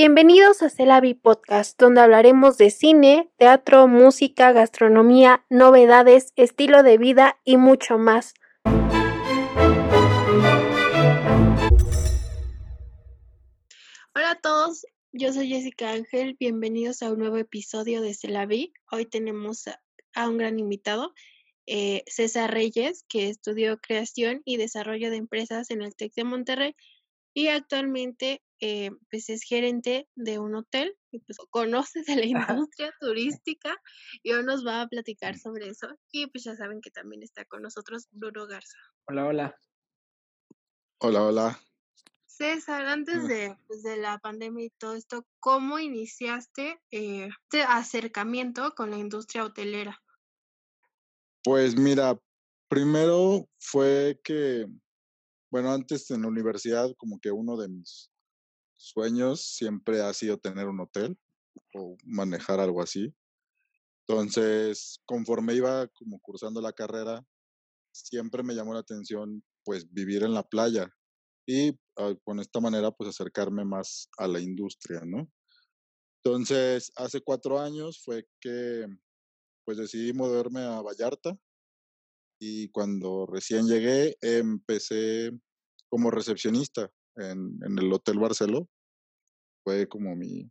Bienvenidos a Celavi Podcast, donde hablaremos de cine, teatro, música, gastronomía, novedades, estilo de vida y mucho más. Hola a todos, yo soy Jessica Ángel, bienvenidos a un nuevo episodio de Celavi. Hoy tenemos a un gran invitado, eh, César Reyes, que estudió creación y desarrollo de empresas en el TEC de Monterrey y actualmente eh, pues es gerente de un hotel y pues conoce de la industria turística y hoy nos va a platicar sobre eso. Y pues ya saben que también está con nosotros Bruno Garza. Hola, hola. Hola, hola. César, antes de, pues, de la pandemia y todo esto, ¿cómo iniciaste eh, este acercamiento con la industria hotelera? Pues mira, primero fue que, bueno, antes en la universidad como que uno de mis sueños siempre ha sido tener un hotel o manejar algo así. Entonces, conforme iba como cursando la carrera, siempre me llamó la atención pues vivir en la playa y ah, con esta manera pues acercarme más a la industria, ¿no? Entonces, hace cuatro años fue que pues decidí moverme a Vallarta y cuando recién llegué empecé como recepcionista en, el Hotel Barceló. Fue como mi,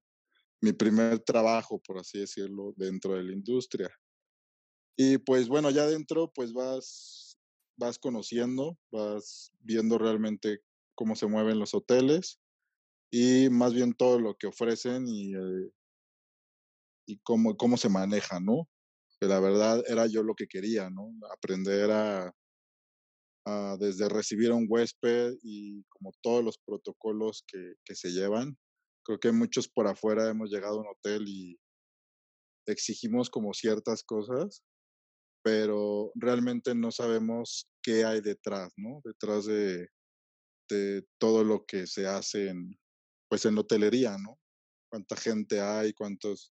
mi primer trabajo, por así decirlo, dentro de la industria. Y pues bueno, ya dentro pues vas, vas conociendo, vas viendo realmente cómo se mueven los hoteles y más bien todo lo que ofrecen y, eh, y cómo, cómo se maneja, ¿no? Que la verdad era yo lo que quería, ¿no? Aprender a, desde recibir a un huésped y como todos los protocolos que, que se llevan. Creo que muchos por afuera hemos llegado a un hotel y exigimos como ciertas cosas, pero realmente no sabemos qué hay detrás, ¿no? Detrás de, de todo lo que se hace en, pues en hotelería, ¿no? Cuánta gente hay, cuántos,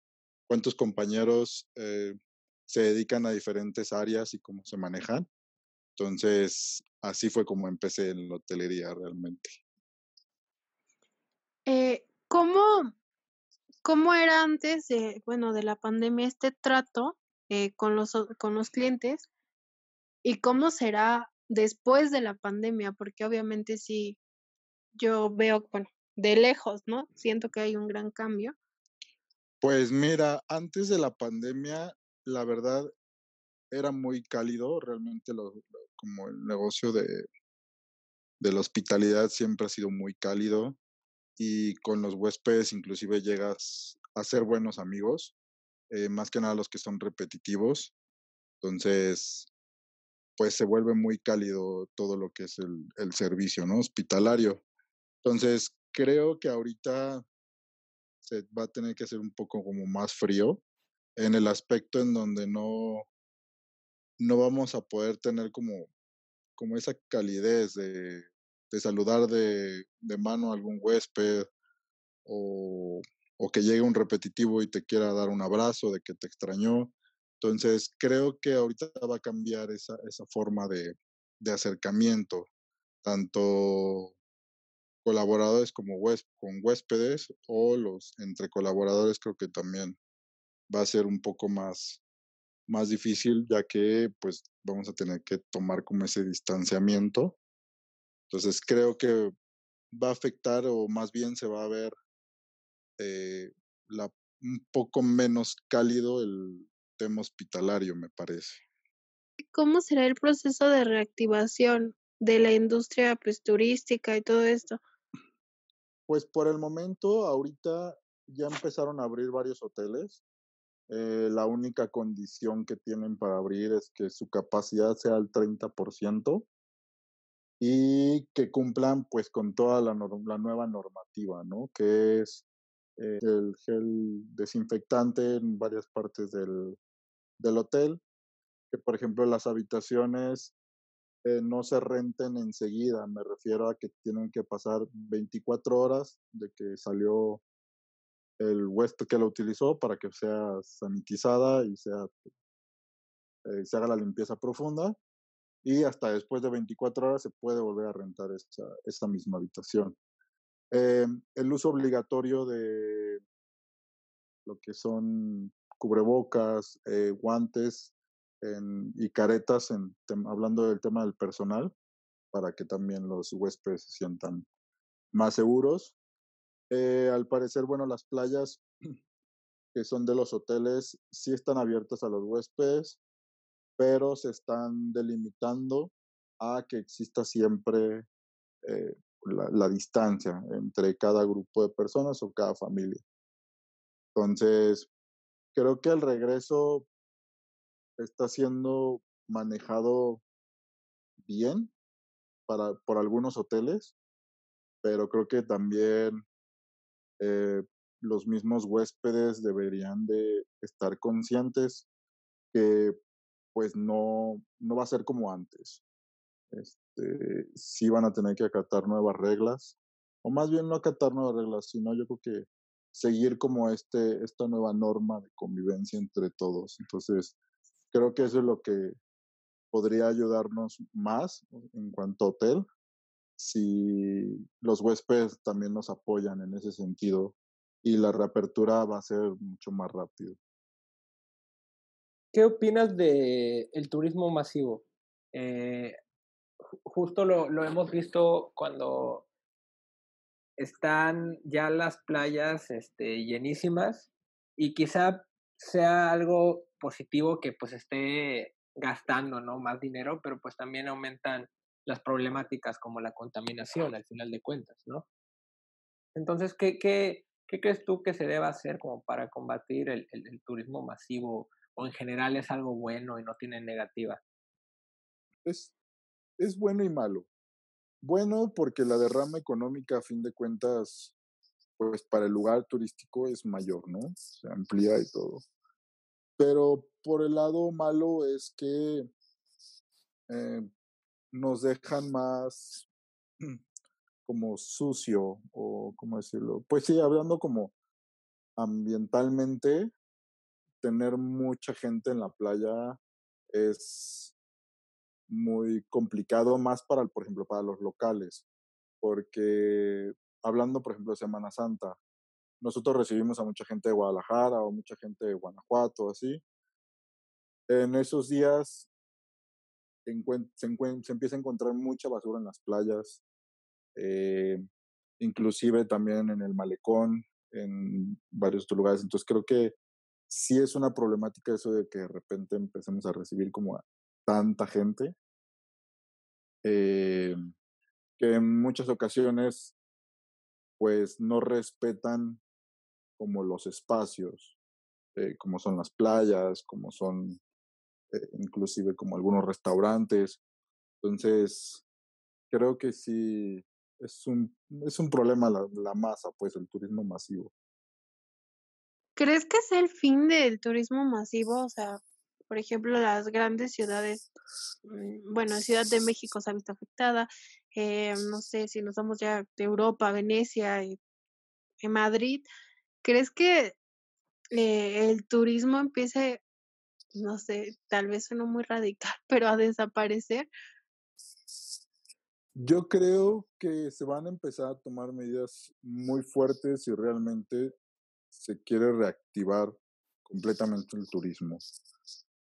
cuántos compañeros eh, se dedican a diferentes áreas y cómo se manejan. Entonces, así fue como empecé en la hotelería realmente. Eh, ¿cómo, ¿Cómo era antes de, bueno, de la pandemia este trato eh, con, los, con los clientes? ¿Y cómo será después de la pandemia? Porque obviamente sí, yo veo, bueno, de lejos, ¿no? Siento que hay un gran cambio. Pues mira, antes de la pandemia, la verdad, era muy cálido, realmente lo, como el negocio de, de la hospitalidad siempre ha sido muy cálido y con los huéspedes inclusive llegas a ser buenos amigos, eh, más que nada los que son repetitivos. Entonces, pues se vuelve muy cálido todo lo que es el, el servicio, ¿no? Hospitalario. Entonces, creo que ahorita se va a tener que hacer un poco como más frío en el aspecto en donde no, no vamos a poder tener como, como esa calidez de, de saludar de, de, mano a algún huésped o, o, que llegue un repetitivo y te quiera dar un abrazo de que te extrañó. Entonces, creo que ahorita va a cambiar esa, esa forma de, de acercamiento, tanto colaboradores como con huéspedes o los entre colaboradores creo que también va a ser un poco más más difícil ya que pues vamos a tener que tomar como ese distanciamiento. Entonces creo que va a afectar o más bien se va a ver eh, la, un poco menos cálido el tema hospitalario, me parece. ¿Cómo será el proceso de reactivación de la industria pues, turística y todo esto? Pues por el momento, ahorita ya empezaron a abrir varios hoteles. Eh, la única condición que tienen para abrir es que su capacidad sea el 30% y que cumplan pues con toda la, nueva normativa, ¿no? Que es eh, el gel desinfectante en varias partes del, del hotel, que por ejemplo las habitaciones eh, no se renten enseguida, me refiero a que tienen que pasar 24 horas de que salió el huésped que la utilizó para que sea sanitizada y sea, eh, se haga la limpieza profunda. Y hasta después de 24 horas se puede volver a rentar esa, esa misma habitación. Eh, el uso obligatorio de lo que son cubrebocas, eh, guantes en, y caretas, en, hablando del tema del personal, para que también los huéspedes se sientan más seguros. Eh, al parecer, bueno, las playas que son de los hoteles sí están abiertas a los huéspedes, pero se están delimitando a que exista siempre eh, la, la, distancia entre cada grupo de personas o cada familia. Entonces, creo que el regreso está siendo manejado bien para, por algunos hoteles, pero creo que también eh, los mismos huéspedes deberían de estar conscientes que pues no, no va a ser como antes. Este, sí van a tener que acatar nuevas reglas, o más bien no acatar nuevas reglas, sino yo creo que seguir como este, esta nueva norma de convivencia entre todos. Entonces, creo que eso es lo que podría ayudarnos más en cuanto a hotel, si los huéspedes también nos apoyan en ese sentido y la reapertura va a ser mucho más rápido. ¿Qué opinas de el turismo masivo? Eh, justo lo, lo, hemos visto cuando están ya las playas este, llenísimas y quizá sea algo positivo que pues esté gastando ¿no? más dinero, pero pues también aumentan las problemáticas como la contaminación al final de cuentas, ¿no? Entonces, ¿qué, qué, qué crees tú que se deba hacer como para combatir el, el, el turismo masivo o en general es algo bueno y no tiene negativa? Es, es bueno y malo. Bueno, porque la derrama económica, a fin de cuentas, pues para el lugar turístico es mayor, ¿no? Se amplía y todo. Pero por el lado malo es que eh, nos dejan más como sucio o cómo decirlo. Pues sí, hablando como ambientalmente, tener mucha gente en la playa es muy complicado, más para, por ejemplo, para los locales, porque hablando, por ejemplo, de Semana Santa, nosotros recibimos a mucha gente de Guadalajara o mucha gente de Guanajuato, así. En esos días se, se, empieza a encontrar mucha basura en las playas, eh, inclusive también en el malecón, en varios otros lugares. Entonces creo que sí es una problemática eso de que de repente empecemos a recibir como a tanta gente, eh, que en muchas ocasiones pues no respetan como los espacios, eh, como son las playas, como son inclusive como algunos restaurantes. Entonces, creo que sí es un, es un problema la, masa, pues el turismo masivo. ¿Crees que es el fin del turismo masivo? O sea, por ejemplo, las grandes ciudades, mm, bueno, Ciudad de México se ha visto afectada, eh, no sé si nos vamos ya de Europa, Venecia, y, Madrid, ¿crees que eh, el turismo empiece, no sé, tal vez suena muy radical, pero a desaparecer? Yo creo que se van a empezar a tomar medidas muy fuertes si realmente se quiere reactivar completamente el turismo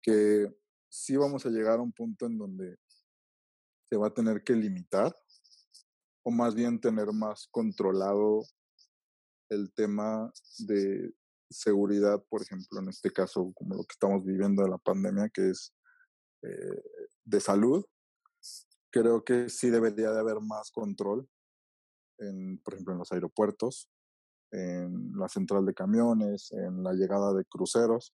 que sí vamos a llegar a un punto en donde se va a tener que limitar o más bien tener más controlado el tema de seguridad, por ejemplo, en este caso, como lo que estamos viviendo de la pandemia, que es eh, de salud, creo que sí debería de haber más control, en, por ejemplo, en los aeropuertos, en la central de camiones, en la llegada de cruceros,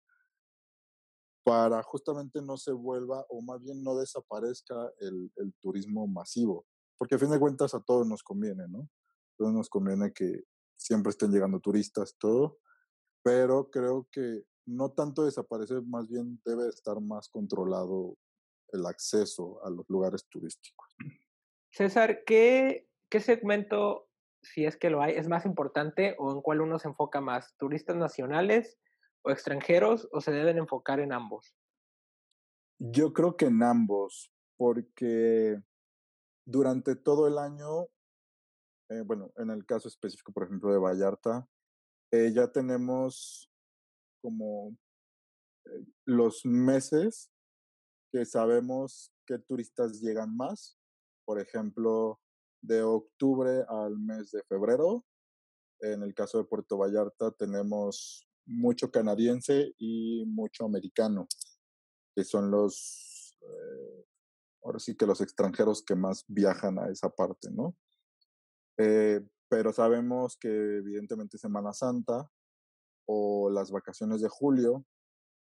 para justamente no se vuelva o más bien no desaparezca el, el, turismo masivo, porque a fin de cuentas a todos nos conviene, ¿no? A todos nos conviene que siempre estén llegando turistas, todo, pero creo que no tanto desaparecer, más bien debe estar más controlado el acceso a los lugares turísticos. César, ¿qué, qué segmento, si es que lo hay, es más importante o en cuál uno se enfoca más? ¿Turistas nacionales, o extranjeros o se deben enfocar en ambos? Yo creo que en ambos, porque durante todo el año eh, bueno, en el caso específico, por ejemplo, de Vallarta, eh, ya tenemos como eh, los meses que sabemos qué turistas llegan más. Por ejemplo, de octubre al mes de febrero. En el caso de Puerto Vallarta tenemos mucho canadiense y mucho americano, que son los, eh, ahora sí que los extranjeros que más viajan a esa parte, ¿no? Pero sabemos que evidentemente Semana Santa o las vacaciones de julio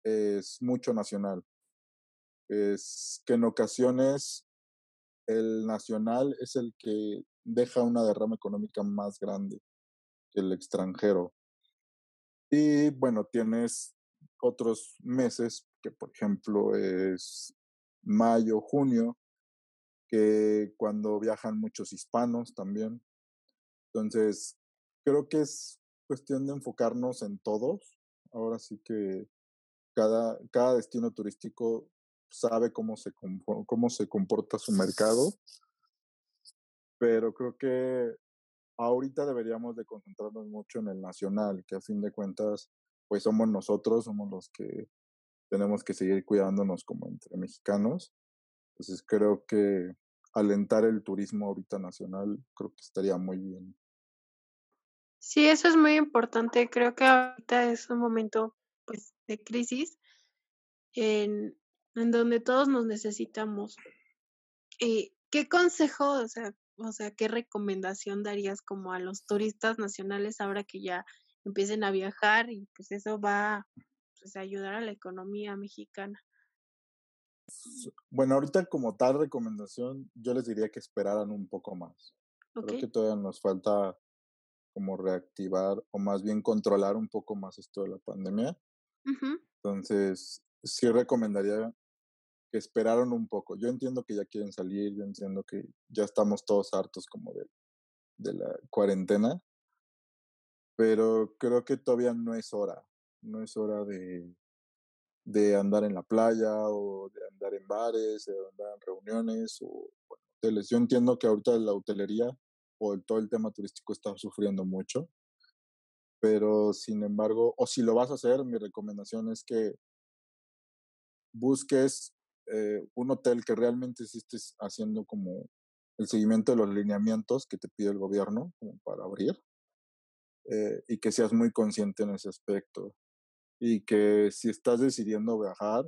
es mucho nacional. Es que en ocasiones el nacional es el que deja una derrama económica más grande que el extranjero. Y bueno, tienes otros meses, que por ejemplo es mayo, junio, que cuando viajan muchos hispanos también. Entonces, creo que es cuestión de enfocarnos en todos. Ahora sí que cada, cada destino turístico sabe cómo se, cómo se comporta su mercado, pero creo que ahorita deberíamos de concentrarnos mucho en el nacional, que a fin de cuentas, pues somos nosotros, somos los que tenemos que seguir cuidándonos como entre mexicanos. Entonces creo que alentar el turismo ahorita nacional creo que estaría muy bien. Sí, eso es muy importante. Creo que ahorita es un momento pues de crisis en, en donde todos nos necesitamos. Eh, ¿Qué consejo, o sea, o sea, qué recomendación darías como a los turistas nacionales ahora que ya empiecen a viajar y pues eso va pues, a ayudar a la economía mexicana? Bueno, ahorita como tal recomendación, yo les diría que esperaran un poco más. Creo que todavía nos falta como reactivar o más bien controlar un poco más esto de la pandemia. Entonces, sí recomendaría que esperaron un poco. Yo entiendo que ya quieren salir, yo entiendo que ya estamos todos hartos como de, de la cuarentena, pero creo que todavía no es hora, no es hora de, de andar en la playa o de andar en bares, de andar en reuniones o hoteles. Yo entiendo que ahorita la hotelería o todo el tema turístico está sufriendo mucho, pero sin embargo, o si lo vas a hacer, mi recomendación es que busques eh, un hotel que realmente estés haciendo como el seguimiento de los lineamientos que te pide el gobierno como para abrir eh, y que seas muy consciente en ese aspecto. Y que si estás decidiendo viajar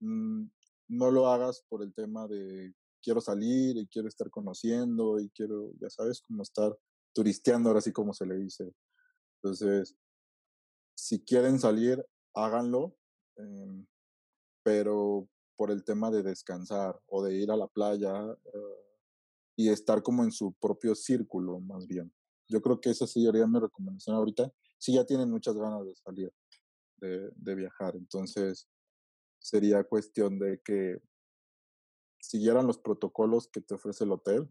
mm, no lo hagas por el tema de quiero salir y quiero estar conociendo y quiero ya sabes como estar turisteando ahora sí como se le dice entonces si quieren salir háganlo em, pero por el tema de descansar o de ir a la playa eh, y estar como en su propio círculo, más bien. Yo creo que esa sería mi recomendación ahorita. Si ya tienen muchas ganas de salir, de, de viajar, entonces sería cuestión de que siguieran los protocolos que te ofrece el hotel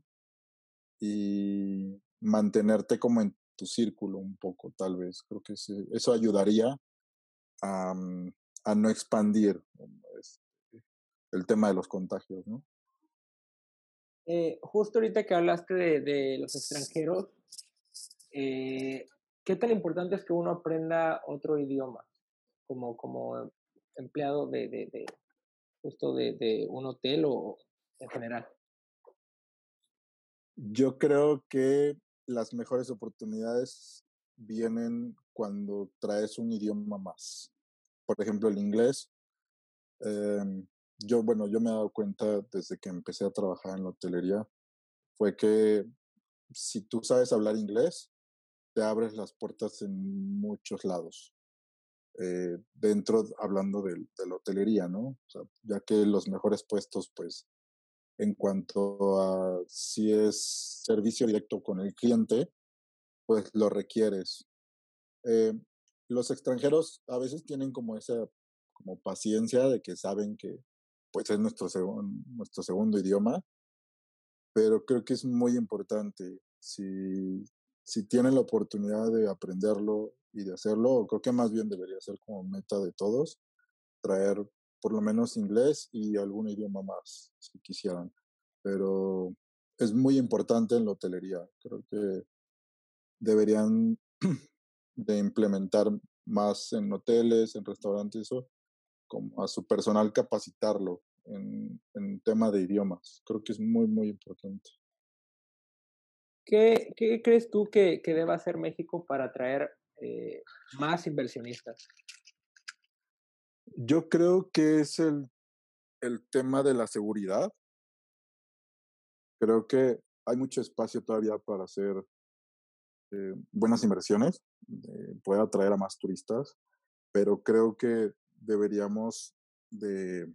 y mantenerte como en tu círculo un poco, tal vez. Creo que eso ayudaría a, mm, no expandir el tema de los contagios, ¿no? Eh, justo ahorita que hablaste de, los extranjeros, eh, ¿qué tan importante es que uno aprenda otro idioma como, como empleado de, justo de, un hotel o en general? Yo creo que las mejores oportunidades vienen cuando traes un idioma más. Por ejemplo, el inglés. Em, yo, bueno, yo me he dado cuenta desde que empecé a trabajar en la hotelería, fue que si tú sabes hablar inglés, te abres las puertas en muchos lados. Eh, dentro, hablando de, la hotelería, ¿no? ya que los mejores puestos, pues, en cuanto a si es servicio directo con el cliente, pues lo requieres. Eh, los extranjeros a veces tienen como esa como paciencia de que saben que pues es nuestro, nuestro segundo idioma, pero creo que es muy importante. Si, si tienen la oportunidad de aprenderlo y de hacerlo, creo que más bien debería ser como meta de todos, traer por lo menos inglés y algún idioma más, si quisieran. Pero es muy importante en la hotelería. Creo que deberían de implementar más en hoteles, en restaurantes, eso, como a su personal capacitarlo en, en tema de idiomas. Creo que es muy, muy importante. ¿Qué, qué crees tú que, que, deba hacer México para atraer eh, más inversionistas? Yo creo que es el, el tema de la seguridad. Creo que hay mucho espacio todavía para hacer eh, buenas inversiones, eh, puede atraer a más turistas, pero creo que deberíamos de,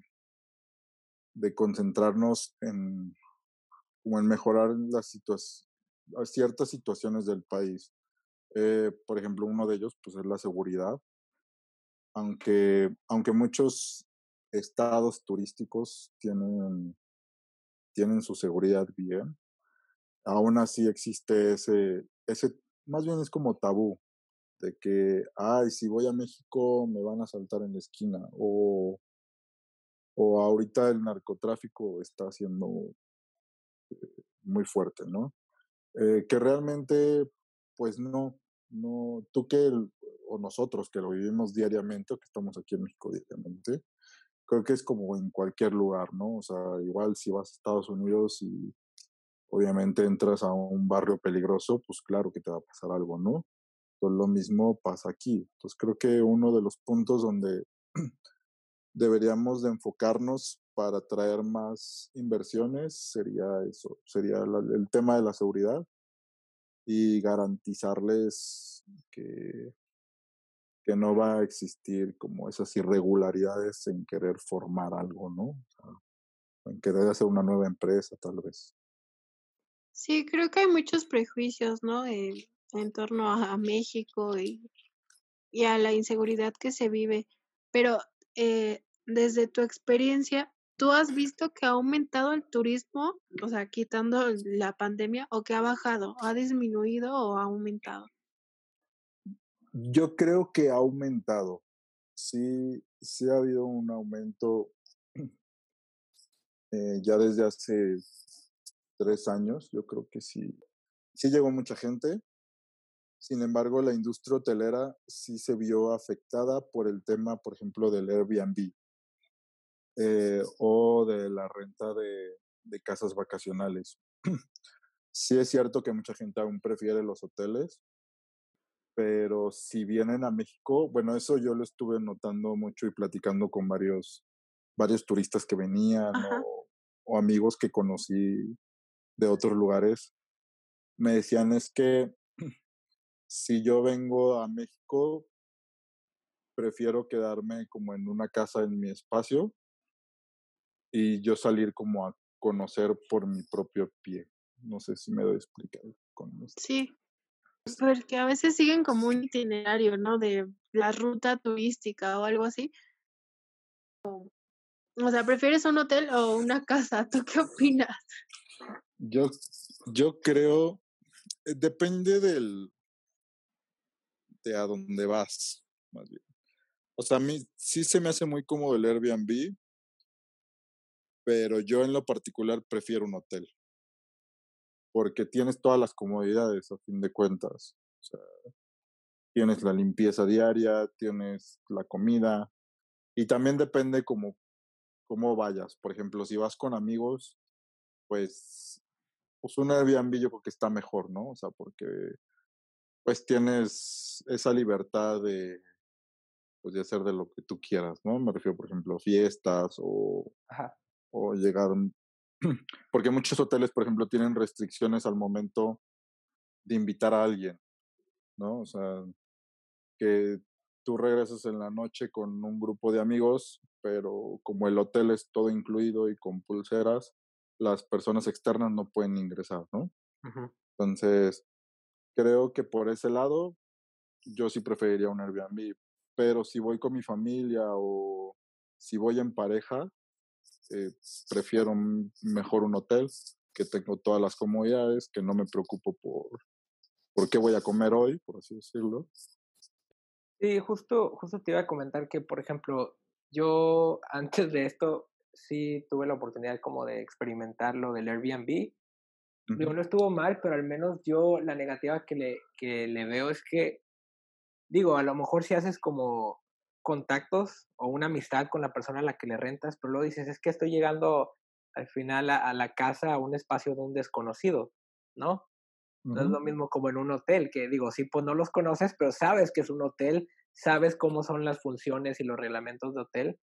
de concentrarnos en, como mejorar las situaciones, ciertas situaciones del país. Eh, por ejemplo, uno de ellos pues, es la seguridad. Aunque, aunque muchos estados turísticos tienen, tienen su seguridad bien, aún así existe ese, ese, más bien es como tabú, de que, ay, si voy a México me van a saltar en la esquina, o, o ahorita el narcotráfico está siendo eh, muy fuerte, ¿no? Eh, que realmente, pues no, no, tú que, o nosotros que lo vivimos diariamente, o que estamos aquí en México diariamente, creo que es como en cualquier lugar, ¿no? O sea, igual si vas a Estados Unidos y obviamente entras a un barrio peligroso, pues claro que te va a pasar algo, ¿no? Pues lo mismo pasa aquí. Entonces creo que uno de los puntos donde deberíamos de enfocarnos para traer más inversiones sería eso, sería el tema de la seguridad y garantizarles que, que no va a existir como esas irregularidades en querer formar algo, ¿no? en querer hacer una nueva empresa, tal vez. Sí, creo que hay muchos prejuicios, ¿no? en torno a, México y, y, a la inseguridad que se vive. Pero eh, desde tu experiencia, ¿tú has visto que ha aumentado el turismo, o sea, quitando la pandemia, o que ha bajado, ha disminuido o ha aumentado? Yo creo que ha aumentado. Sí, sí ha habido un aumento eh, ya desde hace tres años. Yo creo que sí, sí llegó mucha gente. Sin embargo, la industria hotelera sí se vio afectada por el tema, por ejemplo, del Airbnb eh, o de la renta de, de casas vacacionales. sí es cierto que mucha gente aún prefiere los hoteles, pero si vienen a México, bueno, eso yo lo estuve notando mucho y platicando con varios, varios turistas que venían o, o, amigos que conocí de otros lugares, me decían es que si yo vengo a México, prefiero quedarme como en una casa en mi espacio y yo salir como a conocer por mi propio pie. No sé si me doy a explicar con esto. Sí, porque a veces siguen como un itinerario, ¿no? De la ruta turística o algo así. O sea, ¿prefieres un hotel o una casa? ¿Tú qué opinas? Yo, yo creo, eh, depende del, de a dónde vas, más bien. O sea, a mí sí se me hace muy cómodo el Airbnb, pero yo en lo particular prefiero un hotel. Porque tienes todas las comodidades a fin de cuentas. O sea, tienes la limpieza diaria, tienes la comida y también depende cómo, cómo vayas. Por ejemplo, si vas con amigos, pues, pues un Airbnb yo creo que está mejor, ¿no? O sea, porque pues tienes esa libertad de, pues, de hacer de lo que tú quieras, ¿no? Me refiero, por ejemplo, a fiestas o, o llegar, porque muchos hoteles, por ejemplo, tienen restricciones al momento de invitar a alguien, ¿no? O sea, que tú regresas en la noche con un grupo de amigos, pero como el hotel es todo incluido y con pulseras, las personas externas no pueden ingresar, ¿no? Entonces, creo que por ese lado, yo sí preferiría un Airbnb, pero si voy con mi familia o si voy en pareja, eh, prefiero mejor un hotel, que tengo todas las comodidades, que no me preocupo por, por qué voy a comer hoy, por así decirlo. Sí, justo, justo te iba a comentar que, por ejemplo, yo antes de esto sí tuve la oportunidad como de experimentar lo del Airbnb Digo, no estuvo mal, pero al menos yo la negativa que le, que le veo es que, digo, a lo mejor si haces como contactos o una amistad con la persona a la que le rentas, pero luego dices, es que estoy llegando al final a, la casa, a un espacio de un desconocido, ¿no? No es lo mismo como en un hotel, que digo, sí, pues no los conoces, pero sabes que es un hotel, sabes cómo son las funciones y los reglamentos de hotel,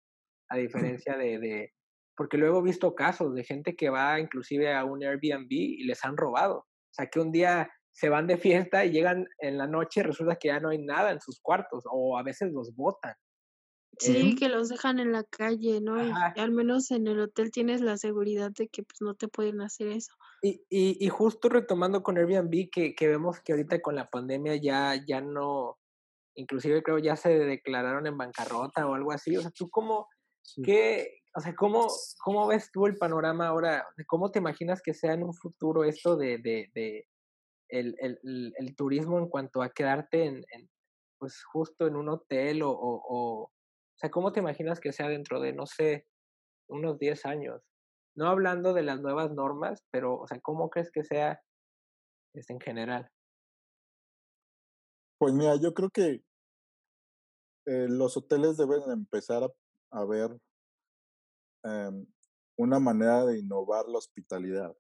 a diferencia de, de, porque luego he visto casos de gente que va inclusive a un Airbnb y les han robado. O sea, que un día se van de fiesta y llegan en la noche y resulta que ya no hay nada en sus cuartos o a veces los botan. Sí, que los dejan en la calle, ¿no? Y al menos en el hotel tienes la seguridad de que pues no te pueden hacer eso. Y, y, y justo retomando con Airbnb, que, que vemos que ahorita con la pandemia ya, ya no, inclusive creo ya se declararon en bancarrota o algo así. O sea, tú cómo, qué, o sea, ¿cómo, ¿cómo ves tú el panorama ahora? ¿Cómo te imaginas que sea en un futuro esto de, de, de el, el, el, turismo en cuanto a quedarte en, en, pues justo en un hotel o, o o sea, ¿cómo te imaginas que sea dentro de, no sé, unos 10 años? No hablando de las nuevas normas, pero, o sea, ¿cómo crees que sea este, en general? Pues mira, yo creo que eh, los hoteles deben empezar a, ver em, una manera de innovar la hospitalidad.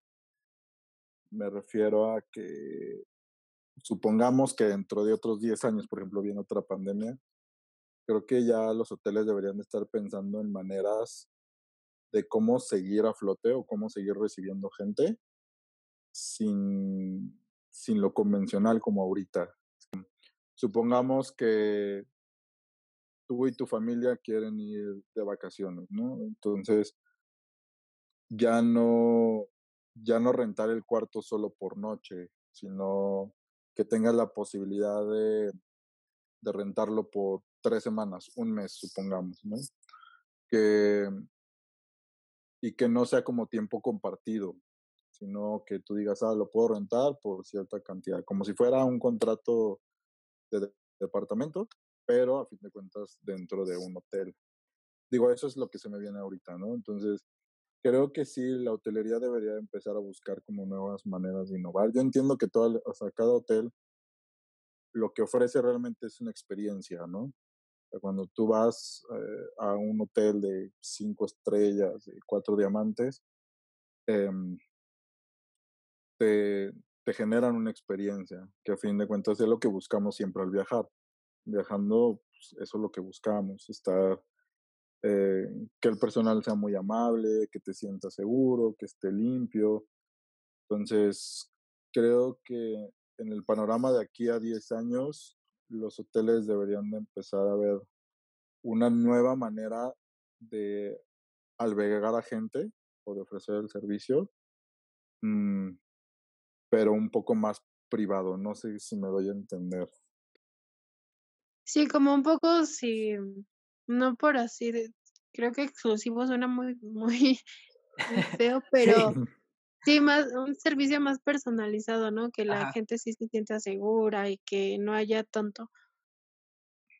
Me refiero a que supongamos que dentro de otros 10 años, por ejemplo, viene otra pandemia, creo que ya los hoteles deberían estar pensando en maneras de cómo seguir a flote o cómo seguir recibiendo gente sin, sin lo convencional como ahorita. Supongamos que tú y tu familia quieren ir de vacaciones, ¿no? Entonces, ya no, ya no rentar el cuarto solo por noche, sino que tengas la posibilidad de, de rentarlo por tres semanas, un mes, supongamos, ¿no? Que, y que no sea como tiempo compartido, sino que tú digas, ah, lo puedo rentar por cierta cantidad, como si fuera un contrato de, departamento, pero a fin de cuentas dentro de un hotel. Digo, eso es lo que se me viene ahorita, ¿no? Entonces, creo que sí, la hotelería debería empezar a buscar como nuevas maneras de innovar. Yo entiendo que todo, o sea, cada hotel lo que ofrece realmente es una experiencia, ¿no? Cuando tú vas eh, a un hotel de cinco estrellas, de cuatro diamantes, em, te, te, generan una experiencia, que a fin de cuentas es lo que buscamos siempre al viajar. Viajando, pues, eso es lo que buscamos, estar, eh, que el personal sea muy amable, que te sientas seguro, que esté limpio. Entonces, creo que en el panorama de aquí a 10 años, los hoteles deberían de empezar a ver una nueva manera de albergar a gente o de ofrecer el servicio, mm, pero un poco más privado. No sé si me doy a entender. Sí, como un poco, sí, no por así, creo que exclusivo suena muy, muy, feo, pero sí. Más, un servicio más personalizado, ¿no? Que la gente sí se sienta segura y que no haya tanto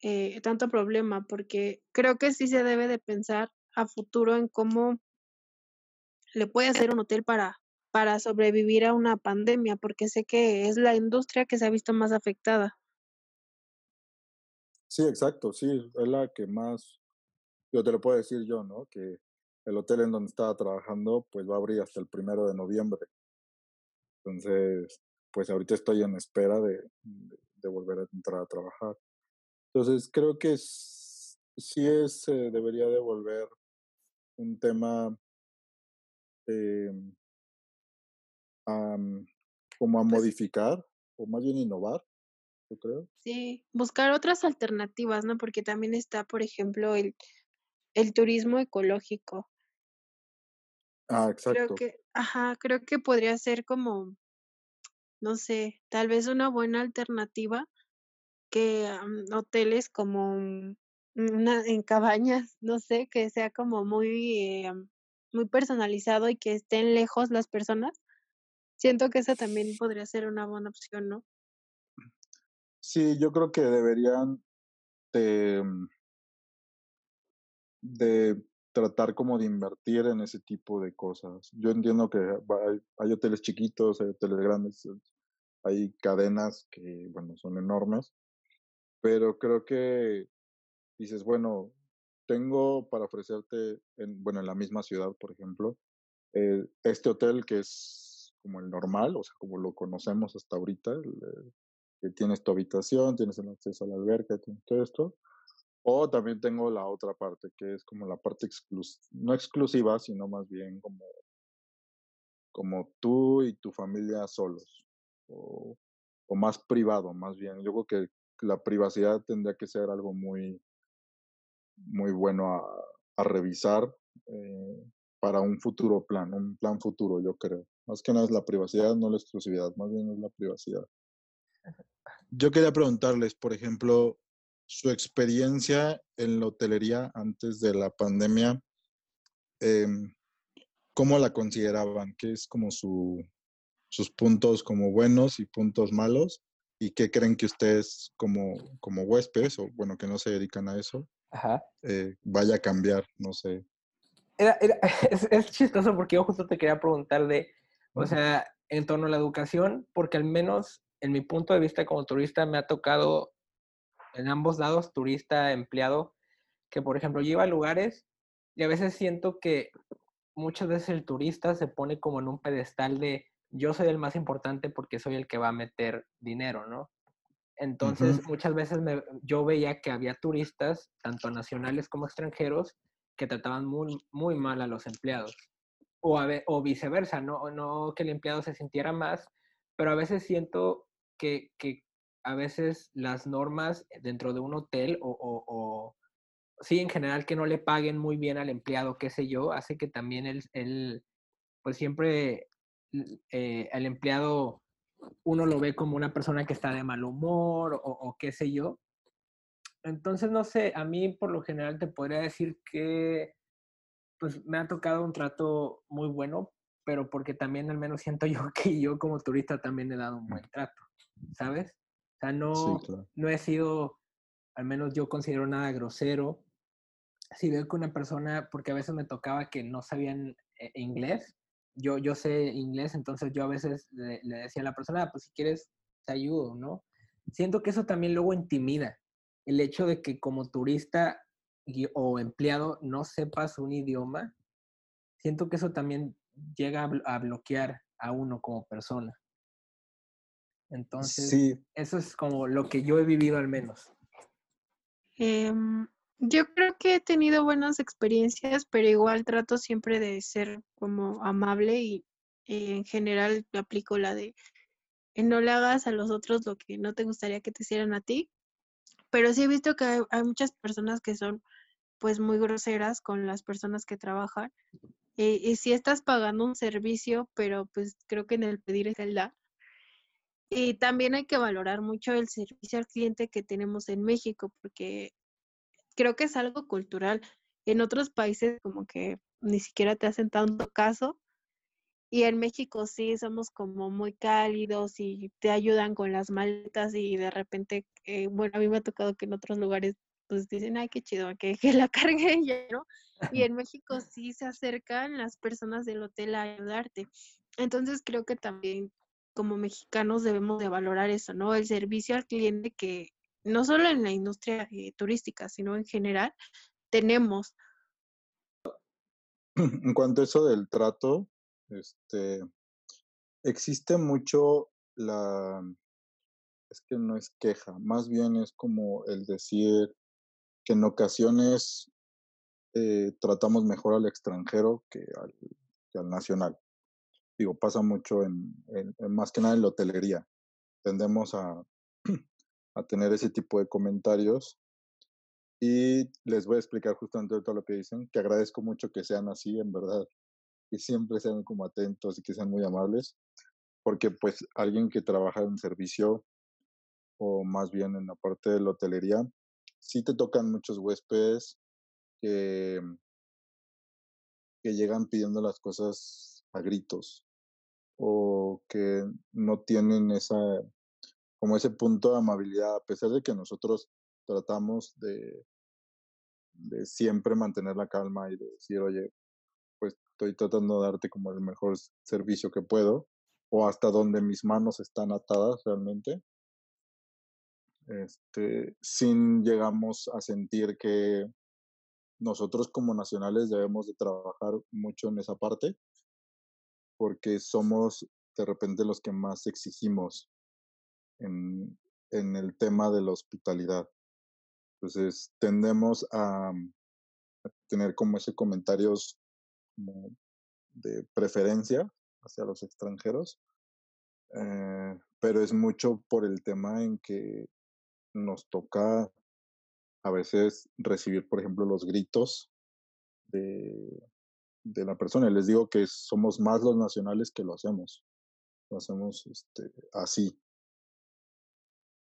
eh, tanto problema, porque creo que sí se debe de pensar a futuro en cómo le puede hacer un hotel para, para sobrevivir a una pandemia, porque sé que es la industria que se ha visto más afectada. Sí, exacto, sí, es la que más, yo te lo puedo decir yo, ¿no? Que el hotel en donde estaba trabajando, pues va a abrir hasta el primero de noviembre. Entonces, pues ahorita estoy en espera de, de volver a entrar a trabajar. Entonces, creo que sí es, eh, debería de volver un tema eh, como a pues modificar, o más bien innovar, yo creo. Sí, buscar otras alternativas, ¿no? Porque también está, por ejemplo, el, el turismo ecológico. Ah, exacto. Creo que, ajá, creo que podría ser como, no sé, tal vez una buena alternativa que hoteles como una, en cabañas, no sé, que sea como muy, eh, muy personalizado y que estén lejos las personas. Siento que esa también podría ser una buena opción, ¿no? Sí, yo creo que deberían de, de tratar como de invertir en ese tipo de cosas. Yo entiendo que hay, hoteles chiquitos, hay hoteles grandes, hay cadenas que, bueno, son enormes, pero creo que dices, bueno, tengo para ofrecerte, en, bueno, en la misma ciudad, por ejemplo, eh, este hotel que es como el normal, o sea, como lo conocemos hasta ahorita, que tienes tu habitación, tienes el acceso a la alberca, tienes todo esto. O también tengo la otra parte, que es como la parte no exclusiva, sino más bien como, como tú y tu familia solos, o, más privado, más bien. Yo creo que la privacidad tendría que ser algo muy, muy bueno a, a revisar eh, para un futuro plan, un plan futuro, yo creo. Más que nada es la privacidad, no la exclusividad, más bien es la privacidad. Yo quería preguntarles, por ejemplo, su experiencia en la hotelería antes de la pandemia, eh, ¿cómo la consideraban? ¿Qué es como su, sus puntos como buenos y puntos malos? ¿Y qué creen que ustedes como, como huéspedes, o bueno, que no se dedican a eso, Ajá. Eh, vaya a cambiar? No sé. Era, era, es, es, chistoso porque yo justo te quería preguntar de, o sea, en torno a la educación, porque al menos en mi punto de vista como turista me ha tocado en ambos lados, turista, empleado, que por ejemplo lleva a lugares y a veces siento que muchas veces el turista se pone como en un pedestal de yo soy el más importante porque soy el que va a meter dinero, ¿no? Entonces, uh -huh. muchas veces me, yo veía que había turistas, tanto nacionales como extranjeros, que trataban muy, muy mal a los empleados. O, a, o viceversa, no, no que el empleado se sintiera más, pero a veces siento que, que a veces las normas dentro de un hotel o, o, o, sí, en general que no le paguen muy bien al empleado, qué sé yo, hace que también él, él pues siempre eh, el empleado uno lo ve como una persona que está de mal humor o, o, qué sé yo. Entonces, no sé, a mí por lo general te podría decir que pues me ha tocado un trato muy bueno, pero porque también al menos siento yo que yo como turista también he dado un buen trato, ¿sabes? Sea, no, sí, claro. no he sido, al menos yo considero nada grosero. Si veo que una persona, porque a veces me tocaba que no sabían eh, inglés, yo, yo sé inglés, entonces yo a veces le, le decía a la persona, ah, pues si quieres, te ayudo, ¿no? Siento que eso también luego intimida. El hecho de que como turista o empleado no sepas un idioma, siento que eso también llega a, bloquear a uno como persona. Entonces, sí. eso es como lo que yo he vivido al menos. Eh, yo creo que he tenido buenas experiencias, pero igual trato siempre de ser como amable y eh, en general aplico la de no le hagas a los otros lo que no te gustaría que te hicieran a ti. Pero sí he visto que hay, hay muchas personas que son pues muy groseras con las personas que trabajan. Eh, y si estás pagando un servicio, pero pues creo que en el pedir es el dar. Y también hay que valorar mucho el servicio al cliente que tenemos en México, porque creo que es algo cultural. En otros países como que ni siquiera te hacen tanto caso. Y en México sí somos como muy cálidos y te ayudan con las maletas y de repente, eh, bueno, a mí me ha tocado que en otros lugares pues dicen, ay, qué chido, que, la cargue ella, ¿no? Y en México sí se acercan las personas del hotel a ayudarte. Entonces creo que también como mexicanos debemos de valorar eso, ¿no? El servicio al cliente que no solo en la industria eh, turística, sino en general, tenemos. En cuanto a eso del trato, este, existe mucho la, es que no es queja, más bien es como el decir que en ocasiones eh, tratamos mejor al extranjero que al, que al, nacional. Digo, pasa mucho en, en, más que nada en la hotelería. Tendemos a, a tener ese tipo de comentarios y les voy a explicar justamente todo lo que dicen, que agradezco mucho que sean así, en verdad, que siempre sean como atentos y que sean muy amables, porque pues alguien que trabaja en servicio o más bien en la parte de la hotelería, sí te tocan muchos huéspedes que, que llegan pidiendo las cosas a gritos o que no tienen esa como ese punto de amabilidad, a pesar de que nosotros tratamos de, siempre mantener la calma y de decir, oye, pues estoy tratando de darte como el mejor servicio que puedo o hasta donde mis manos están atadas realmente. Este, sin llegamos a sentir que nosotros como nacionales debemos de trabajar mucho en esa parte porque somos de repente los que más exigimos en, en el tema de la hospitalidad. Entonces tendemos a, a tener como ese comentarios de preferencia hacia los extranjeros, eh, pero es mucho por el tema en que nos toca a veces recibir, por ejemplo, los gritos de, de la persona. Y les digo que somos más los nacionales que lo hacemos. Lo hacemos este, así.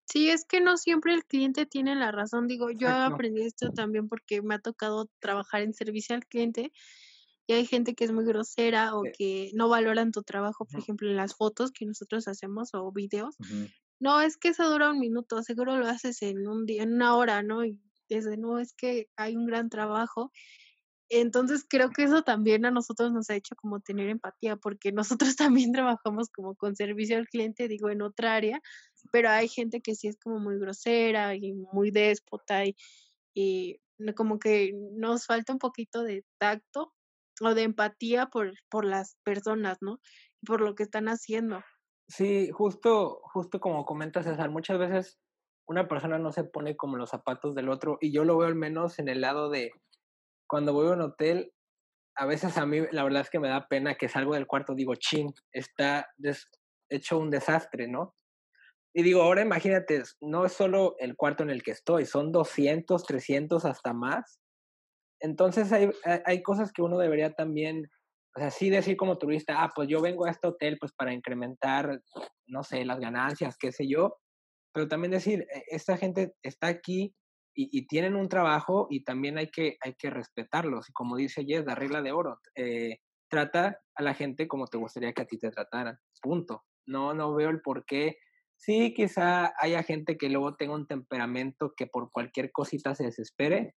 Sí, es que no siempre el cliente tiene la razón. Digo, yo aprendí esto también porque me ha tocado trabajar en servicio al cliente y hay gente que es muy grosera o que no valoran tu trabajo, por ejemplo, en las fotos que nosotros hacemos o videos. No, es que eso dura un minuto, seguro lo haces en un día, en una hora, ¿no? Y desde no, es que hay un gran trabajo. Entonces creo que eso también a nosotros nos ha hecho como tener empatía, porque nosotros también trabajamos como con servicio al cliente, digo, en otra área, pero hay gente que sí es como muy grosera y muy déspota y, y como que nos falta un poquito de tacto o de empatía por, por las personas, ¿no? Por lo que están haciendo. Sí, justo, justo como comenta César, muchas veces una persona no se pone como los zapatos del otro y yo lo veo al menos en el lado de cuando voy a un hotel, a veces a mí la verdad es que me da pena que salgo del cuarto, digo, chin, está hecho un desastre, ¿no? Y digo, ahora imagínate, no es solo el cuarto en el que estoy, son 200, 300 hasta más. Entonces hay, hay cosas que uno debería también, o sea, sí decir como turista, ah, pues yo vengo a este hotel pues para incrementar, no sé, las ganancias, qué sé yo, pero también decir, e, esta gente está aquí y, tienen un trabajo y también hay que, hay que respetarlos. Y como dice Jess, la regla de oro, eh, trata a la gente como te gustaría que a ti te trataran, punto. No, no veo el por qué Sí, quizá haya gente que luego tenga un temperamento que por cualquier cosita se desespere,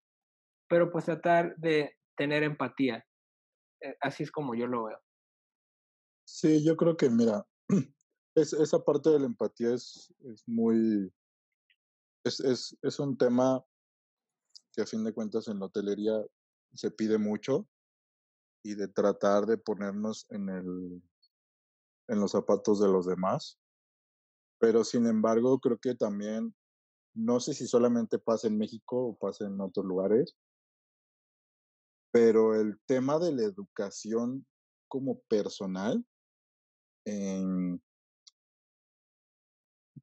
pero pues tratar de tener empatía. Eh, así es como yo lo veo. Sí, yo creo que, mira, es, esa parte de la empatía es, es muy, es, es, es un tema que a fin de cuentas en la hotelería se pide mucho y de tratar de ponernos en el en los zapatos de los demás. Pero sin embargo, creo que también, no sé si solamente pasa en México o pasa en otros lugares, pero el tema de la educación como personal,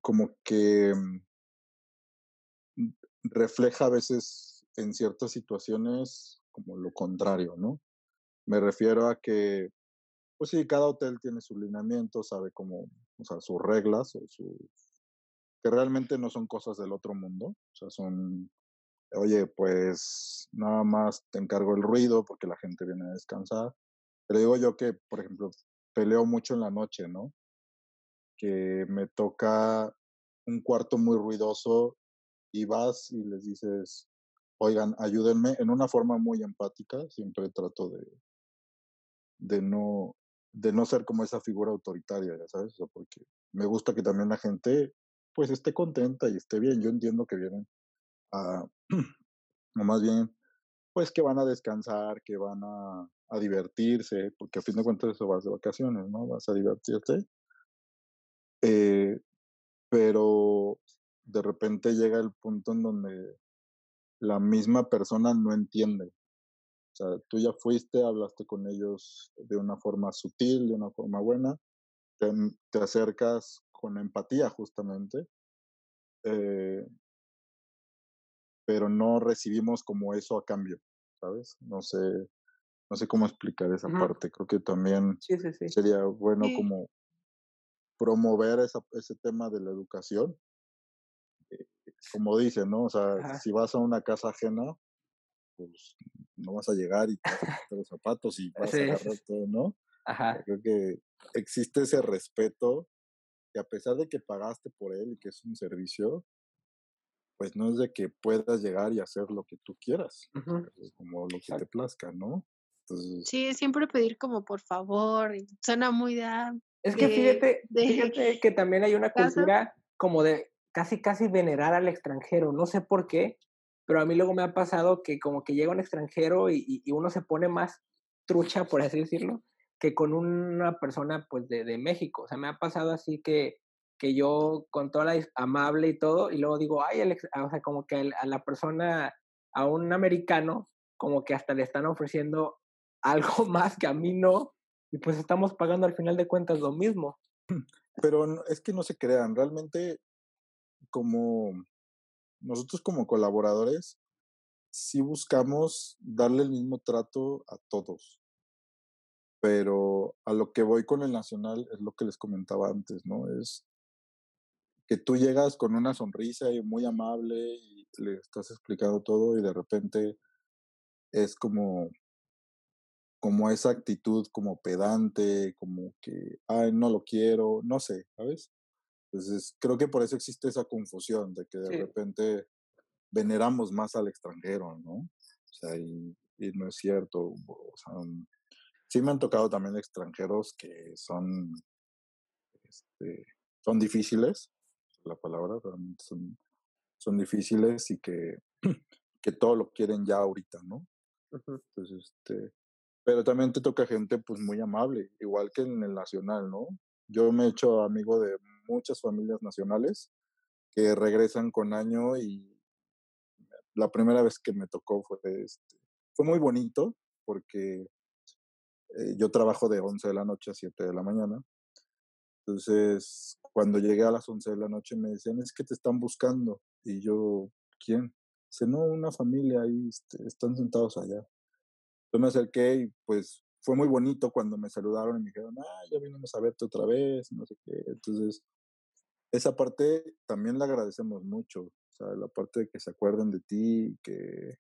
como que mm, refleja a veces en ciertas situaciones como lo contrario, ¿no? Me refiero a que pues sí, cada hotel tiene su lineamiento, sabe cómo, o sea, sus reglas, o sus, que realmente no son cosas del otro mundo, o sea, son, oye, pues nada más te encargo el ruido porque la gente viene a descansar. Pero digo yo que, por ejemplo, peleo mucho en la noche, ¿no? Que me toca un cuarto muy ruidoso y vas y les dices, oigan, ayúdenme en una forma muy empática, siempre trato de, de no, de no ser como esa figura autoritaria, ya sabes, porque me gusta que también la gente pues esté contenta y esté bien. Yo entiendo que vienen a, o más bien, pues que van a descansar, que van a, a divertirse, porque a fin de cuentas eso vas de vacaciones, ¿no? Vas a divertirte. Eh, pero de repente llega el punto en donde la misma persona no entiende o sea, tú ya fuiste, hablaste con ellos de una forma sutil, de una forma buena, te, te acercas con empatía justamente, eh, pero no recibimos como eso a cambio, ¿sabes? No sé, no sé cómo explicar esa parte. Creo que también sería bueno como promover esa, ese tema de la educación. Como dice, ¿no? O sea, si vas a una casa ajena, pues no vas a llegar y te vas a los zapatos y vas a agarrar todo, ¿no? Ajá. Creo que existe ese respeto que a pesar de que pagaste por él y que es un servicio, pues no es de que puedas llegar y hacer lo que tú quieras, como lo que te plazca, ¿no? sí, siempre pedir como por favor, suena muy de... Es que fíjate, fíjate que también hay una cultura como de casi, casi venerar al extranjero, no sé por qué, pero a mí luego me ha pasado que como que llega un extranjero y, uno se pone más trucha, por así decirlo, que con una persona pues de, México. O sea, me ha pasado así que, que yo con toda la amable y todo, y luego digo, ay, o sea, como que a la persona, a un americano, como que hasta le están ofreciendo algo más que a mí no, y pues estamos pagando al final de cuentas lo mismo. Pero es que no se crean, realmente como nosotros como colaboradores, sí buscamos darle el mismo trato a todos. Pero a lo que voy con el nacional es lo que les comentaba antes, ¿no? Es que tú llegas con una sonrisa y muy amable y le estás explicando todo y de repente es como como esa actitud como pedante, como que, ay, no lo quiero, no sé, ¿sabes? Entonces, creo que por eso existe esa confusión de que de repente veneramos más al extranjero, ¿no? O sea, y, y, no es cierto. O sea, sí me han tocado también extranjeros que son, este, son difíciles, la palabra, realmente son, son difíciles y que, que todo lo quieren ya ahorita, ¿no? Entonces, este, pero también te toca gente pues muy amable, igual que en el nacional, ¿no? Yo me he hecho amigo de muchas familias nacionales que regresan con año y la primera vez que me tocó fue, este, fue muy bonito porque eh, yo trabajo de 11 de la noche a 7 de la mañana. Entonces, cuando llegué a las 11 de la noche me decían, es que te están buscando. Y yo, ¿quién? Dice, no, una familia ahí, este, están sentados allá. Yo me acerqué y pues fue muy bonito cuando me saludaron y me dijeron, ah, ya vinimos a verte otra vez, no sé qué. Entonces, esa parte también la agradecemos mucho, o sea, la parte de que se acuerden de ti, que,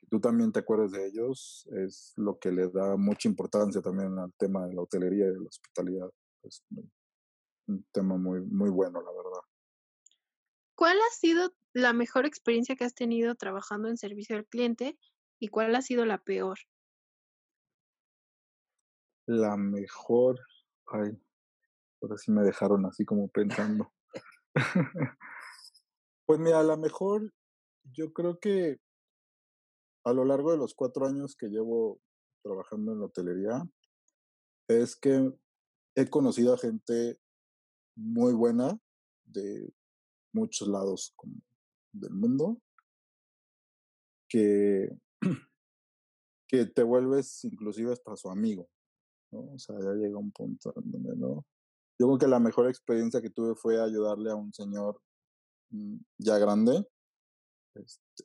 que tú también te acuerdes de ellos, es lo que le da mucha importancia también al tema de la hotelería y de la hospitalidad. Es un tema muy, muy bueno, la verdad. ¿Cuál ha sido la mejor experiencia que has tenido trabajando en servicio al cliente y cuál ha sido la peor? La mejor, ay, ahora sí me dejaron así como pensando. pues mira, la mejor, yo creo que a lo largo de los cuatro años que llevo trabajando en la hotelería, es que he conocido a gente muy buena de muchos lados del mundo que, que te vuelves inclusive hasta su amigo. O sea, ya llega un punto en donde no. Yo creo que la mejor experiencia que tuve fue ayudarle a un señor mm, ya grande, este,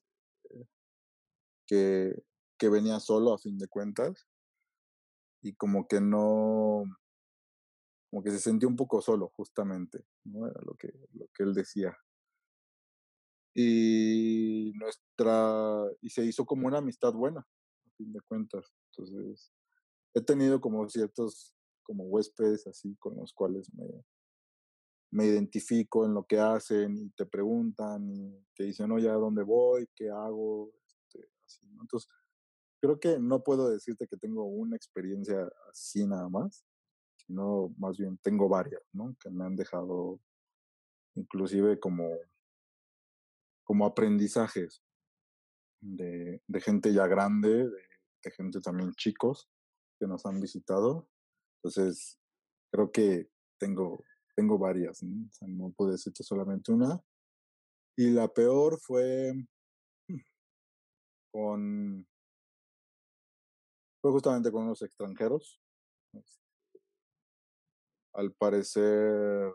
que, que venía solo a fin de cuentas, y como que no, como que se sentía un poco solo, justamente, ¿no? Era lo que, lo que él decía. Y nuestra, y se hizo como una amistad buena, a fin de cuentas. Entonces, he tenido como ciertos como huéspedes así con los cuales me, me identifico en lo que hacen y te preguntan y te dicen, oye, ¿a dónde voy? ¿Qué hago? Este, así, ¿no? Entonces, creo que no puedo decirte que tengo una experiencia así nada más, sino más bien tengo varias, ¿no? Que me han dejado inclusive como, como aprendizajes de, de gente ya grande, de, de gente también chicos, que nos han visitado. Entonces, creo que tengo, tengo varias, ¿no? O sea, solamente una. Y la peor fue con, fue justamente con los extranjeros. Este, al parecer,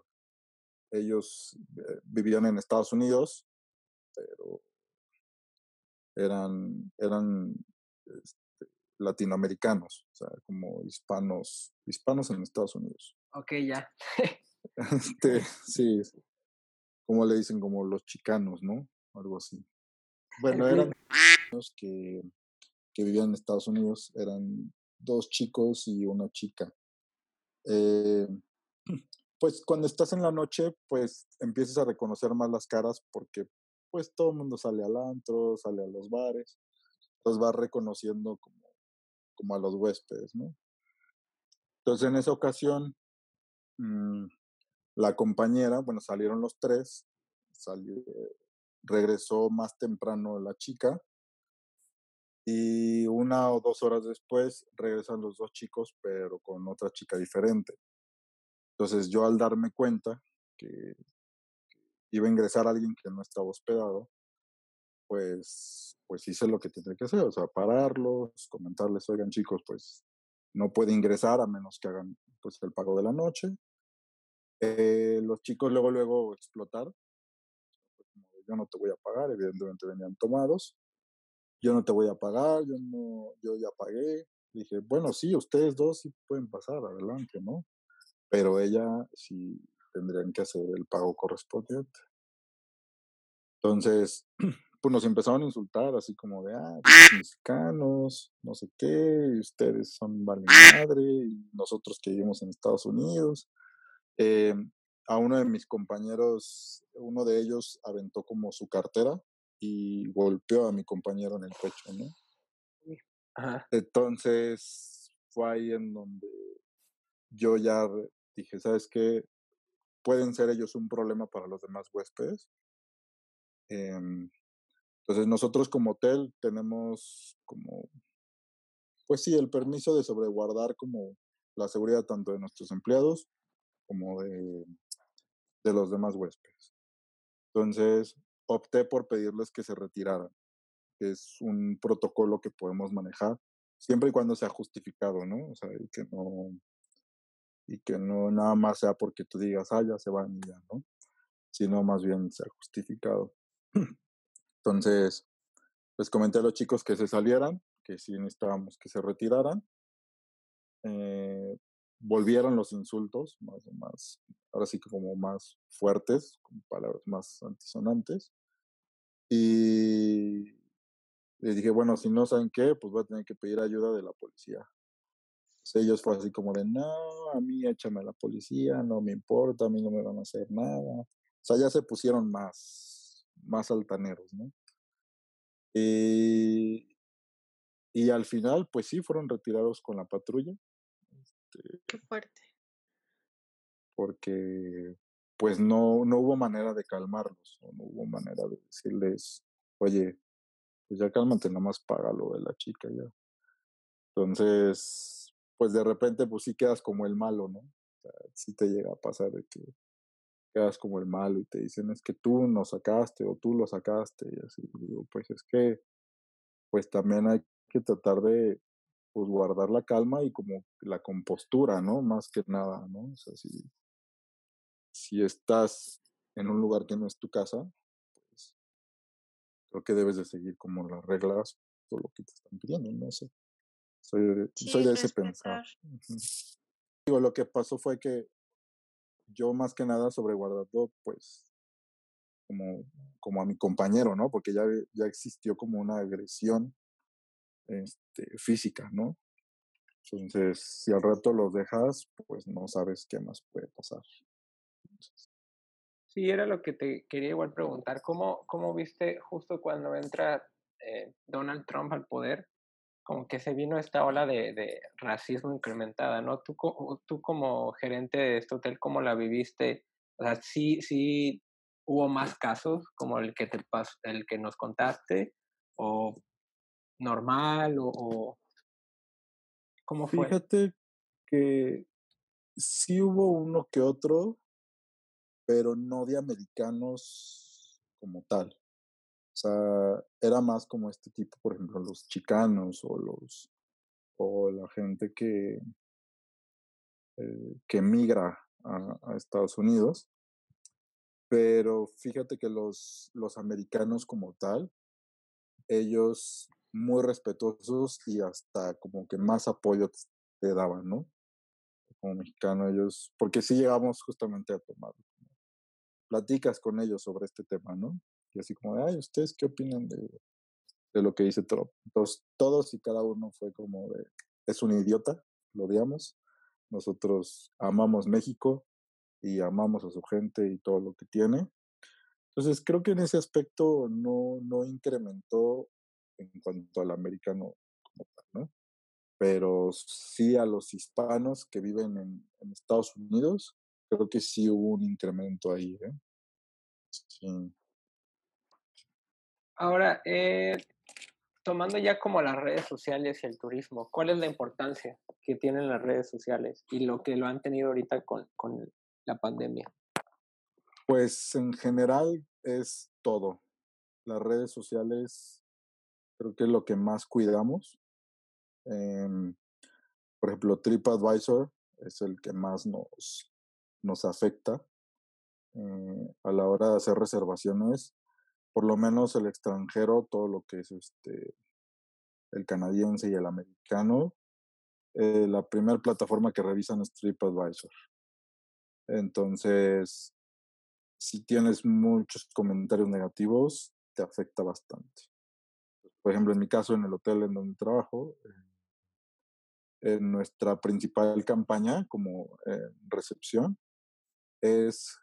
ellos eh, vivían en Estados Unidos, pero eran, eran este, latinoamericanos, o sea, como hispanos, hispanos en Estados Unidos. Ok, ya. este, sí, como le dicen, como los chicanos, ¿no? Algo así. Bueno, eran que, que vivían en Estados Unidos, eran dos chicos y una chica. Eh, pues cuando estás en la noche, pues empiezas a reconocer más las caras porque pues todo el mundo sale al antro, sale a los bares, entonces va reconociendo como, como a los huéspedes, ¿no? Entonces en esa ocasión, mm, la compañera, bueno, salieron los tres, salió, regresó más temprano la chica y una o dos horas después regresan los dos chicos, pero con otra chica diferente. Entonces yo al darme cuenta que iba a ingresar alguien que no estaba hospedado, pues, pues hice lo que tenía que hacer, o sea, pararlos, comentarles, oigan chicos, pues no puede ingresar a menos que hagan pues el pago de la noche. Eh, los chicos luego, luego explotar. Yo no te voy a pagar, evidentemente venían tomados. Yo no te voy a pagar, yo no, yo ya pagué. Dije, bueno, sí, ustedes dos sí pueden pasar adelante, ¿no? Pero ella sí tendrían que hacer el pago correspondiente. Entonces, pues nos empezaron a insultar así como de, ah, mexicanos, no sé qué, ustedes son vale madre, y nosotros que vivimos en Estados Unidos. Eh, a uno de mis compañeros, uno de ellos aventó como su cartera y golpeó a mi compañero en el pecho, ¿no? Entonces fue ahí en donde yo ya dije, ¿sabes qué? Pueden ser ellos un problema para los demás huéspedes. Em, entonces nosotros como hotel tenemos como, pues sí, el permiso de sobreguardar como la seguridad tanto de nuestros empleados como de, de los demás huéspedes. Entonces opté por pedirles que se retiraran. Es un protocolo que podemos manejar siempre y cuando sea justificado, ¿no? O sea, y que no, y que no nada más sea porque tú digas, ah, ya se van y ya, ¿no? Sino más bien sea justificado. Entonces, les comenté a los chicos que se salieran, que sí necesitábamos que se retiraran. Eh, volvieron los insultos, más más, ahora sí que como más fuertes, con palabras más antisonantes. Y les dije, bueno, si no saben qué, pues voy a tener que pedir ayuda de la policía ellos fue así como de, no, a mí échame a la policía, no me importa, a mí no me van a hacer nada. O sea, ya se pusieron más, más altaneros, ¿no? Y, y al final, pues sí, fueron retirados con la patrulla. Este Qué fuerte. Porque, pues no, no hubo manera de calmarlos, no hubo manera de decirles, oye, pues ya cálmate, nomás paga lo de la chica ya. Entonces, pues de repente pues sí quedas como el malo, ¿no? O sea, sí te llega a pasar de que quedas como el malo y te dicen es que tú nos sacaste o tú lo sacaste y así, digo, pues es que pues también hay que tratar de pues guardar la calma y como la compostura, ¿no? Más que nada, ¿no? O sea, si, si estás en un lugar que no es tu casa, pues creo que debes de seguir como las reglas o lo que te están pidiendo, no sé. Soy, soy de ese pensar. Digo, lo que pasó fue que yo más que nada sobreguardando, pues, como, como a mi compañero, ¿no? Porque ya, ya existió como una agresión este, física, ¿no? Entonces, si al rato los dejas, pues no sabes qué más puede pasar. Sí, era lo que te quería igual preguntar. ¿Cómo, cómo viste justo cuando entra eh, Donald Trump al poder? Como que se vino esta ola de, racismo incrementada, ¿no? Tú, tú como gerente de este hotel, ¿cómo la viviste? O sea, sí, sí hubo más casos como el que te el que nos contaste, o normal, o, ¿cómo fue? Fíjate que sí hubo uno que otro, pero no de americanos como tal. O sea, era más como este tipo, por ejemplo, los chicanos o los o la gente que, eh, que migra a, Estados Unidos. Pero fíjate que los, los americanos como tal, ellos muy respetuosos y hasta como que más apoyo te, daban, ¿no? Como mexicano ellos, porque sí llegamos justamente a tomar, platicas con ellos sobre este tema, ¿no? Y así como, ay, ¿ustedes qué opinan de, de lo que dice Trump? Entonces, todos y cada uno fue como de, es un idiota, lo odiamos. Nosotros amamos México y amamos a su gente y todo lo que tiene. Entonces, creo que en ese aspecto no, no incrementó en cuanto al americano como tal, ¿no? Pero sí a los hispanos que viven en, en Estados Unidos, creo que sí hubo un incremento ahí, ¿eh? Sí. Ahora, eh, tomando ya como las redes sociales y el turismo, ¿cuál es la importancia que tienen las redes sociales y lo que lo han tenido ahorita con, con la pandemia? Pues en general es todo. Las redes sociales creo que es lo que más cuidamos. Em, por ejemplo, TripAdvisor es el que más nos, nos afecta eh, a la hora de hacer reservaciones. Por lo menos el extranjero, todo lo que es este el canadiense y el americano, eh, la primera plataforma que revisan es TripAdvisor. Entonces, si tienes muchos comentarios negativos, te afecta bastante. Por ejemplo, en mi caso, en el hotel en donde trabajo, eh, en nuestra principal campaña como eh, recepción es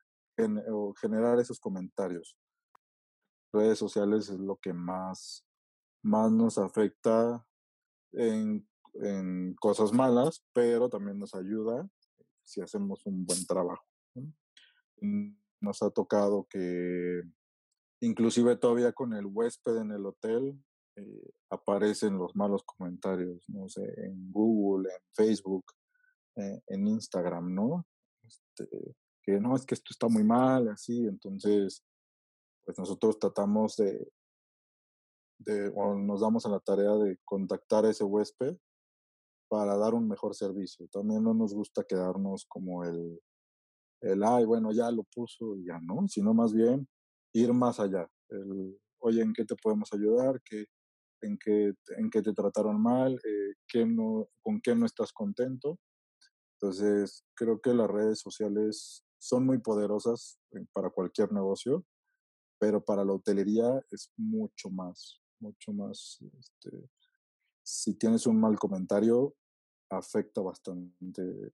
generar esos comentarios. Redes sociales es lo que más, más nos afecta en, cosas malas, pero también nos ayuda si hacemos un buen trabajo. Nos ha tocado que inclusive todavía con el huésped en el hotel eh, aparecen los malos comentarios, no sé, en Google, en Facebook, eh, en Instagram, ¿no? Este, que no, es que esto está muy mal, así, entonces, pues nosotros tratamos de, de, o nos damos a la tarea de contactar a ese huésped para dar un mejor servicio. También no nos gusta quedarnos como el, el, ay, bueno, ya lo puso y ya no, sino más bien ir más allá. El, oye, ¿en qué te podemos ayudar? ¿Qué, en, qué, ¿En qué te trataron mal? Eh, ¿qué no, ¿Con qué no estás contento? Entonces, creo que las redes sociales son muy poderosas eh, para cualquier negocio, pero para la hotelería es mucho más, mucho más. Este, si tienes un mal comentario, afecta bastante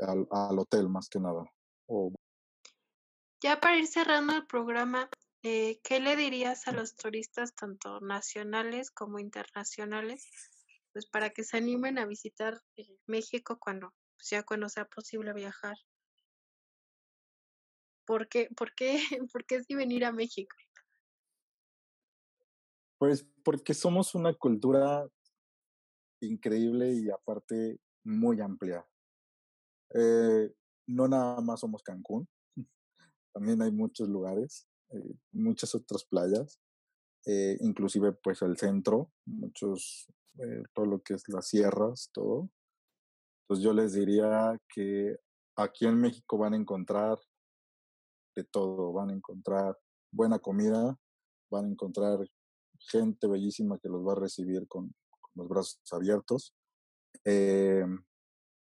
al, al hotel más que nada. O, ya para ir cerrando el programa, eh, ¿qué le dirías a los turistas, tanto nacionales como internacionales, pues para que se animen a visitar eh, México cuando, pues ya cuando sea posible viajar? ¿Por qué, por qué, por qué sí venir a México? Pues porque somos una cultura increíble y aparte muy amplia. Eh, no nada más somos Cancún, también hay muchos lugares, eh, muchas otras playas, eh, inclusive pues el centro, muchos, todo lo que es las sierras, todo. Entonces yo les diría que aquí en México van a encontrar de todo, van a encontrar buena comida, van a encontrar gente bellísima que los va a recibir con, los brazos abiertos,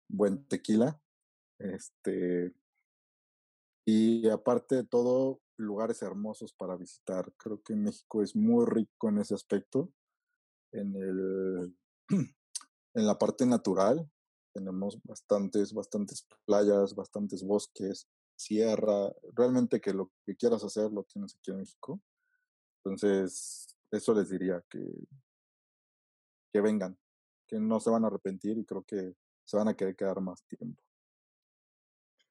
buen tequila, este, y aparte de todo, lugares hermosos para visitar. Creo que México es muy rico en ese aspecto. En, el, en la parte natural tenemos bastantes, bastantes playas, bastantes bosques, sierra. Realmente que lo que quieras hacer lo tienes aquí en México. Entonces, eso les diría que, que vengan, que no se van a arrepentir y creo que se van a querer quedar más tiempo.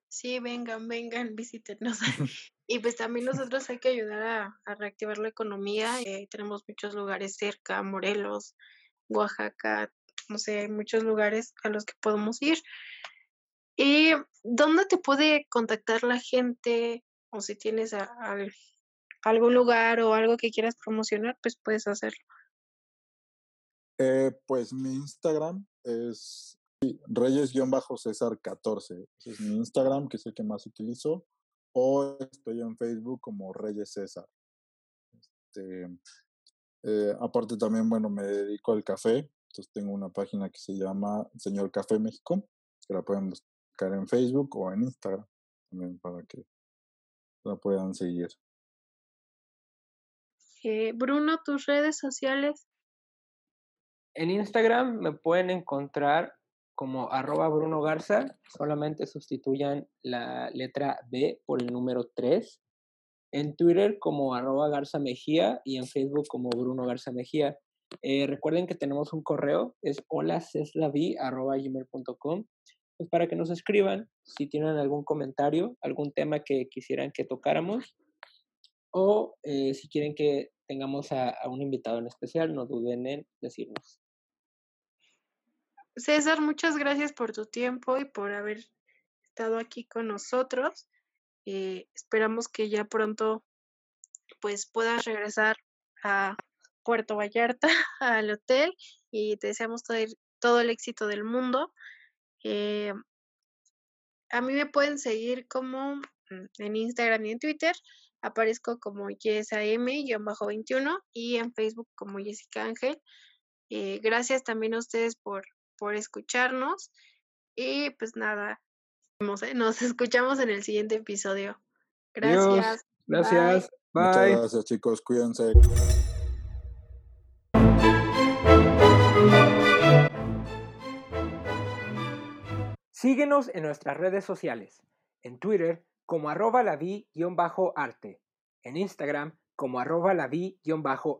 Sí, vengan, vengan, visítenos. y pues también nosotros hay que ayudar a, reactivar la economía. Eh, tenemos muchos lugares cerca, Morelos, Oaxaca, no sé, hay muchos lugares a los que podemos ir. ¿Y dónde te puede contactar la gente? O si tienes algún lugar o algo que quieras promocionar, pues puedes hacerlo. Eh, pues mi Instagram es Reyes-César 14. Ese es mi Instagram, que es el que más utilizo. O estoy en Facebook como Reyes César. Este, eh, aparte también, bueno, me dedico al café. Entonces tengo una página que se llama Señor Café México, que la pueden buscar en Facebook o en Instagram también para que la puedan seguir. Eh, Bruno, tus redes sociales. En Instagram me pueden encontrar como arroba Bruno Garza, solamente sustituyan la letra B por el número 3. en Twitter como arroba Garza Mejía y en Facebook como Bruno Garza Mejía. Eh, recuerden que tenemos un correo, es holaceslavi.gmail.com pues para que nos escriban si tienen algún comentario, algún tema que quisieran que tocáramos o eh, si quieren que tengamos a, un invitado en especial, no duden en decirnos. César, muchas gracias por tu tiempo y por haber estado aquí con nosotros. Eh, esperamos que ya pronto pues puedas regresar a Puerto Vallarta, al hotel, y te deseamos todo todo el éxito del mundo. Eh, a mí me pueden seguir como mm, en Instagram y en Twitter. Aparezco como YesAM-21 y en Facebook como Jessica Ángel. Eh, gracias también a ustedes por, por escucharnos. Y pues nada, nos escuchamos en el siguiente episodio. Gracias. Gracias. Bye. Muchas gracias, chicos. Cuídense. Síguenos en nuestras redes sociales. En Twitter como arroba arte En Instagram como arroba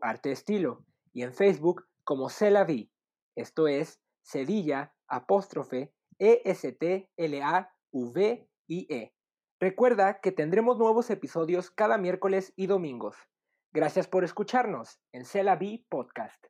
arte estilo. Y en Facebook como celavi. Esto es cedilla apóstrofe E-S-T-L-A-V-I-E. Recuerda que tendremos nuevos episodios cada miércoles y domingos. Gracias por escucharnos en Celavi Podcast.